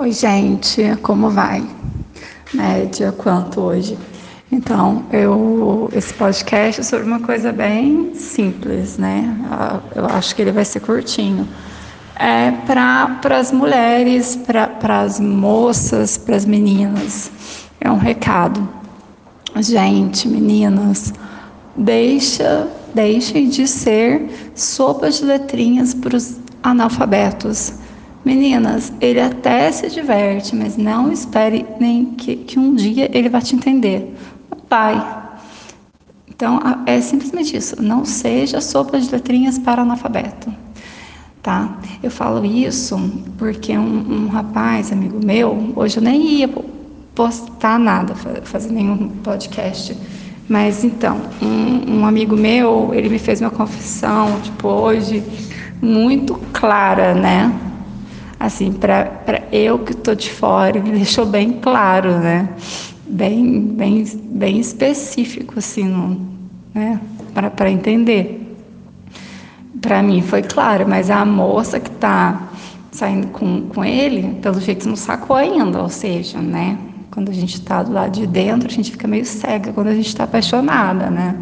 Oi, gente, como vai? Média, quanto hoje? Então, eu, esse podcast é sobre uma coisa bem simples, né? Eu acho que ele vai ser curtinho. É para as mulheres, para as moças, para as meninas. É um recado. Gente, meninas, deixa, deixem de ser sopas de letrinhas para os analfabetos Meninas, ele até se diverte, mas não espere nem que, que um dia ele vá te entender. Vai. Então, é simplesmente isso. Não seja sopa de letrinhas para analfabeto. Tá? Eu falo isso porque um, um rapaz, amigo meu, hoje eu nem ia postar nada, fazer nenhum podcast. Mas então, um, um, amigo meu, ele me fez uma confissão, tipo, hoje, muito clara, né? Assim, para eu que estou de fora, ele deixou bem claro, né? Bem, bem, bem específico, assim, né? para entender. Para mim foi claro, mas a moça que está saindo com, com ele, pelo jeito não sacou ainda, ou seja, né? Quando a gente está do lado de dentro, a gente fica meio cega quando a gente está apaixonada, né?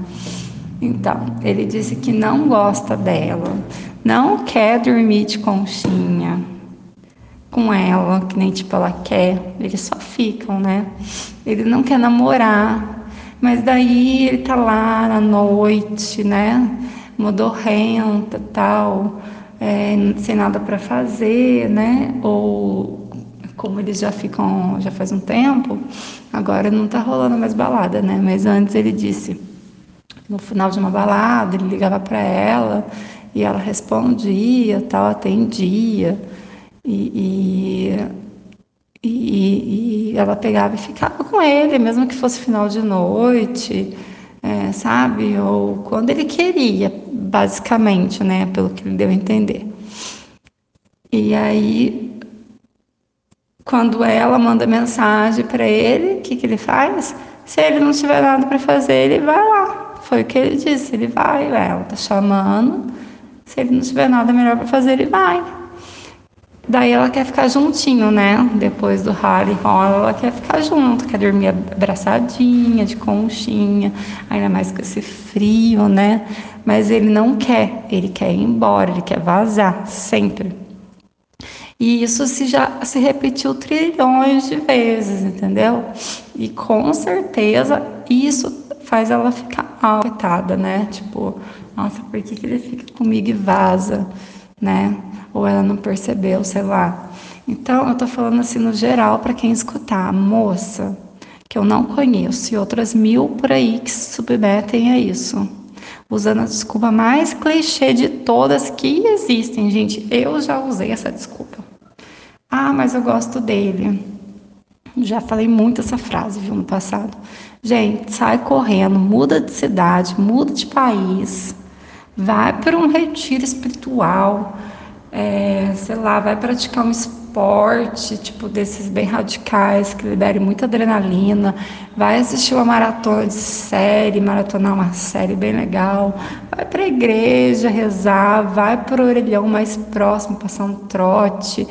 Então, ele disse que não gosta dela, não quer dormir de conchinha, com ela, que nem tipo ela quer, eles só ficam, né? Ele não quer namorar, mas daí ele tá lá na noite, né? Modorrenta, tal, é, sem nada para fazer, né? Ou como eles já ficam, já faz um tempo, agora não tá rolando mais balada, né? Mas antes ele disse, no final de uma balada, ele ligava para ela e ela respondia, tal, atendia. E, e, e, ela pegava e ficava com ele, mesmo que fosse final de noite, é, sabe? Ou quando ele queria, basicamente, né? Pelo que ele deu a entender. E aí, quando ela manda mensagem para ele, o que, que ele faz? Se ele não tiver nada para fazer, ele vai lá. Foi o que ele disse, ele vai, ela tá chamando. Se ele não tiver nada melhor para fazer, ele vai. Daí ela quer ficar juntinho, né? Depois do Harry com ela, quer ficar junto, quer dormir abraçadinha, de conchinha, ainda mais com esse frio, né? Mas ele não quer, ele quer ir embora, ele quer vazar, sempre. E isso se já se repetiu trilhões de vezes, entendeu? E com certeza isso faz ela ficar afetada, né? Tipo, nossa, por que, que ele fica comigo e vaza, né? Ou ela não percebeu, sei lá. Então, eu estou falando assim no geral para quem escutar, moça, que eu não conheço, e outras mil por aí que se submetem a isso. Usando a desculpa mais clichê de todas que existem, gente. Eu já usei essa desculpa. Ah, mas eu gosto dele. Já falei muito essa frase, viu, no passado. Gente, sai correndo, muda de cidade, muda de país, vai para um retiro espiritual, é, sei lá, vai praticar um esporte, tipo desses bem radicais, que liberem muita adrenalina, vai assistir uma maratona de série, maratonar uma série bem legal, vai para a igreja rezar, vai para o orelhão mais próximo, passar um trote,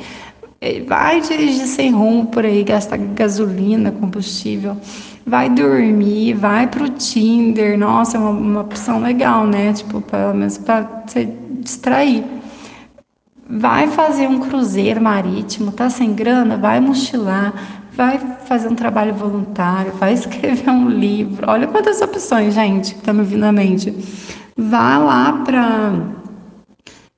vai dirigir sem rumo por aí, gastar gasolina, combustível, vai dormir, vai para o Tinder, nossa, é uma, uma opção legal, né? Tipo, pelo menos para se distrair. Vai fazer um cruzeiro marítimo, tá sem grana? Vai mochilar, vai fazer um trabalho voluntário, vai escrever um livro. Olha quantas opções, gente, que tá me vindo à mente. Vá lá para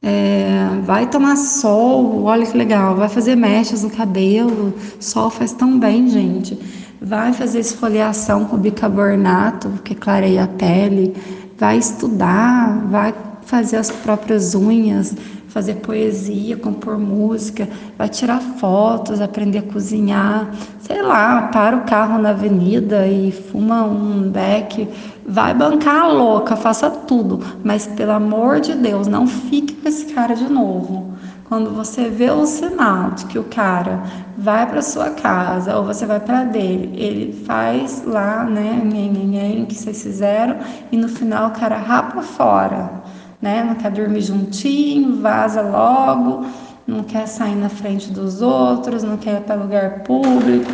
é, vai tomar sol, olha que legal, vai fazer mechas no cabelo, sol faz tão bem, gente. Vai fazer esfoliação com bicarbonato, que clareia a pele, vai estudar, vai fazer as próprias unhas, fazer poesia, compor música, vai tirar fotos, aprender a cozinhar, sei lá, para o carro na avenida e fuma um beck, vai bancar a louca, faça tudo, mas pelo amor de Deus, não fique com esse cara de novo. Quando você vê o sinal de que o cara vai para sua casa ou você vai para dele, ele faz lá, né, nhen, que vocês fizeram e no final o cara rapa fora né? Não quer dormir juntinho, vaza logo não quer sair na frente dos outros, não quer ir para lugar público,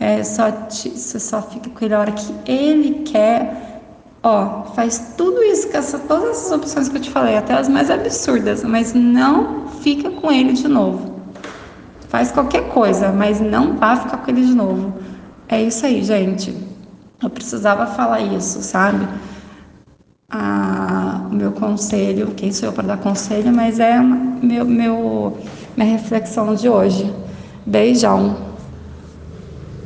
é, só te, você só fica com ele a hora que ele quer. Ó, faz tudo isso, com essa, todas essas opções que eu te falei, até as mais absurdas, mas não fica com ele de novo. Faz qualquer coisa, mas não vá ficar com ele de novo. É isso aí, gente. Eu precisava falar isso, sabe? Ah, meu conselho, quem sou eu para dar conselho, mas é meu, meu, minha reflexão de hoje. Beijão.